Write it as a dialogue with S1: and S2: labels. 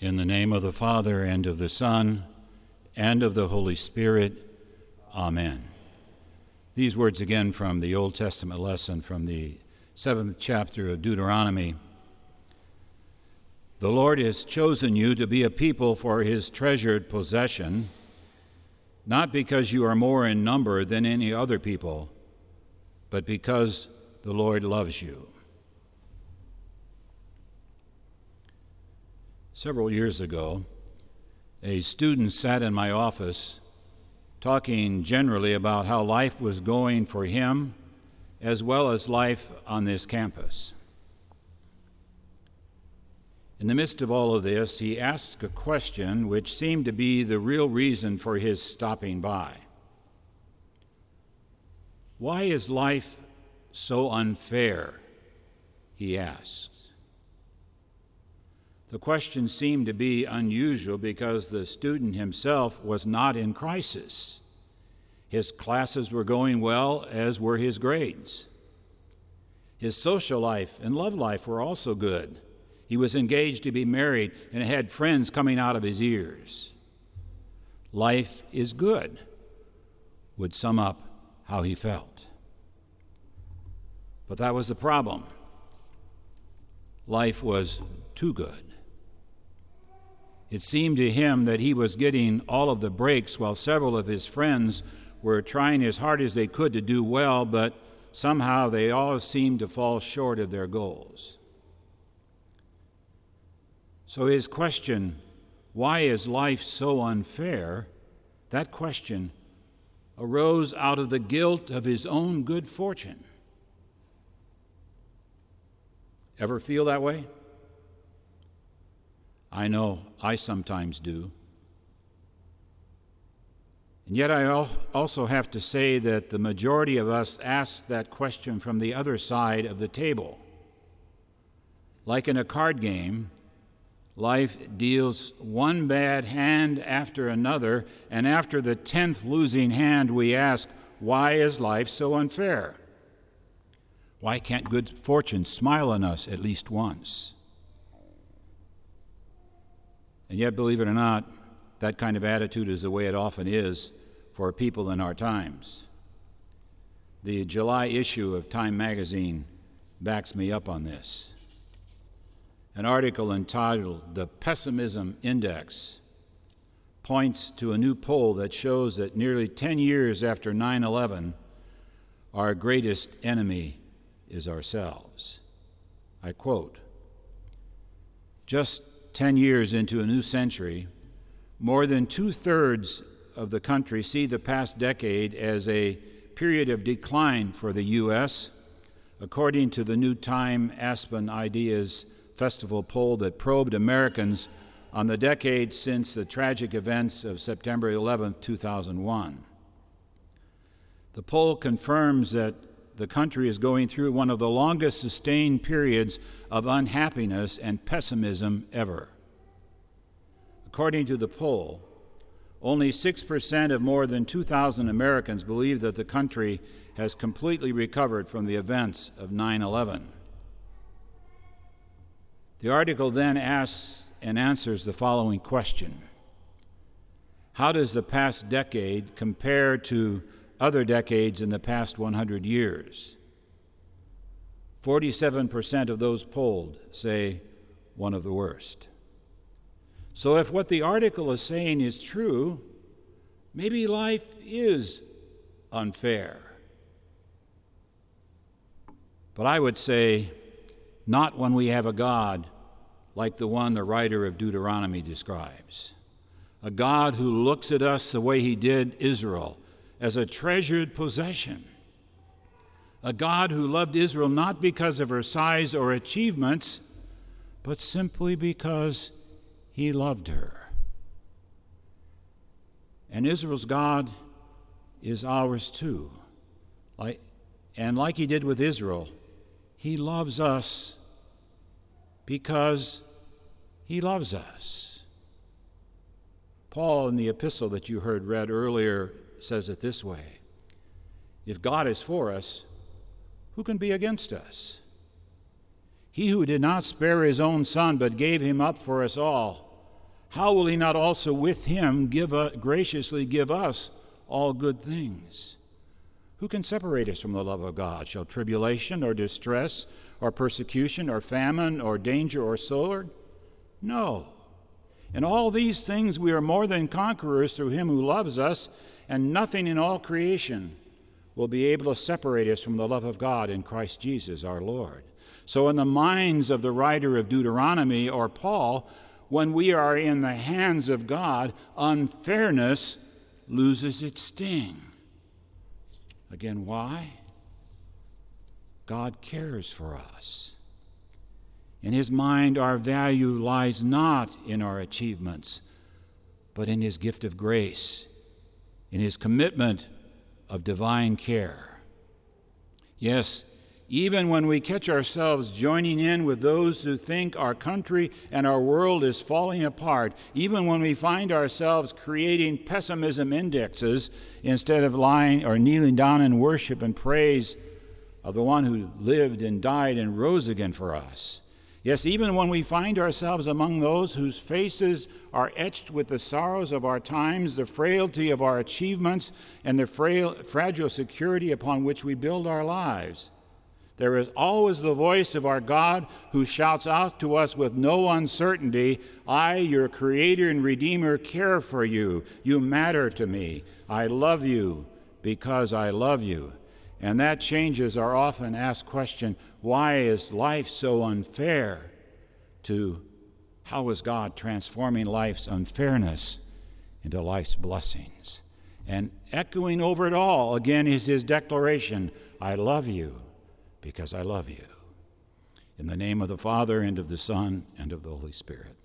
S1: In the name of the Father, and of the Son, and of the Holy Spirit. Amen. These words again from the Old Testament lesson from the seventh chapter of Deuteronomy. The Lord has chosen you to be a people for his treasured possession, not because you are more in number than any other people, but because the Lord loves you. Several years ago, a student sat in my office talking generally about how life was going for him as well as life on this campus. In the midst of all of this, he asked a question which seemed to be the real reason for his stopping by. Why is life so unfair? He asked. The question seemed to be unusual because the student himself was not in crisis. His classes were going well, as were his grades. His social life and love life were also good. He was engaged to be married and had friends coming out of his ears. Life is good, would sum up how he felt. But that was the problem. Life was too good. It seemed to him that he was getting all of the breaks while several of his friends were trying as hard as they could to do well, but somehow they all seemed to fall short of their goals. So his question, why is life so unfair? That question arose out of the guilt of his own good fortune. Ever feel that way? I know I sometimes do. And yet, I also have to say that the majority of us ask that question from the other side of the table. Like in a card game, life deals one bad hand after another, and after the tenth losing hand, we ask, Why is life so unfair? Why can't good fortune smile on us at least once? And yet, believe it or not, that kind of attitude is the way it often is for people in our times. The July issue of Time magazine backs me up on this. An article entitled The Pessimism Index points to a new poll that shows that nearly 10 years after 9 11, our greatest enemy is ourselves. I quote Just 10 years into a new century, more than two thirds of the country see the past decade as a period of decline for the U.S., according to the new Time Aspen Ideas Festival poll that probed Americans on the decade since the tragic events of September 11, 2001. The poll confirms that the country is going through one of the longest sustained periods of unhappiness and pessimism ever. According to the poll, only 6% of more than 2,000 Americans believe that the country has completely recovered from the events of 9 11. The article then asks and answers the following question How does the past decade compare to other decades in the past 100 years. 47% of those polled say one of the worst. So, if what the article is saying is true, maybe life is unfair. But I would say, not when we have a God like the one the writer of Deuteronomy describes. A God who looks at us the way he did Israel as a treasured possession. A God who loved Israel not because of her size or achievements, but simply because he loved her. And Israel's God is ours too. And like he did with Israel, he loves us because he loves us. Paul, in the epistle that you heard read earlier, says it this way If God is for us, who can be against us? He who did not spare his own son, but gave him up for us all, how will he not also with him give a, graciously give us all good things? Who can separate us from the love of God? Shall tribulation or distress or persecution or famine or danger or sword? No. In all these things we are more than conquerors through him who loves us, and nothing in all creation will be able to separate us from the love of God in Christ Jesus our Lord. So, in the minds of the writer of Deuteronomy or Paul, when we are in the hands of God, unfairness loses its sting. Again, why? God cares for us. In His mind, our value lies not in our achievements, but in His gift of grace, in His commitment of divine care. Yes, even when we catch ourselves joining in with those who think our country and our world is falling apart, even when we find ourselves creating pessimism indexes instead of lying or kneeling down in worship and praise of the one who lived and died and rose again for us. Yes, even when we find ourselves among those whose faces are etched with the sorrows of our times, the frailty of our achievements, and the frail, fragile security upon which we build our lives. There is always the voice of our God who shouts out to us with no uncertainty I, your Creator and Redeemer, care for you. You matter to me. I love you because I love you. And that changes our often asked question why is life so unfair? to how is God transforming life's unfairness into life's blessings? And echoing over it all again is his declaration I love you because I love you. In the name of the Father, and of the Son, and of the Holy Spirit.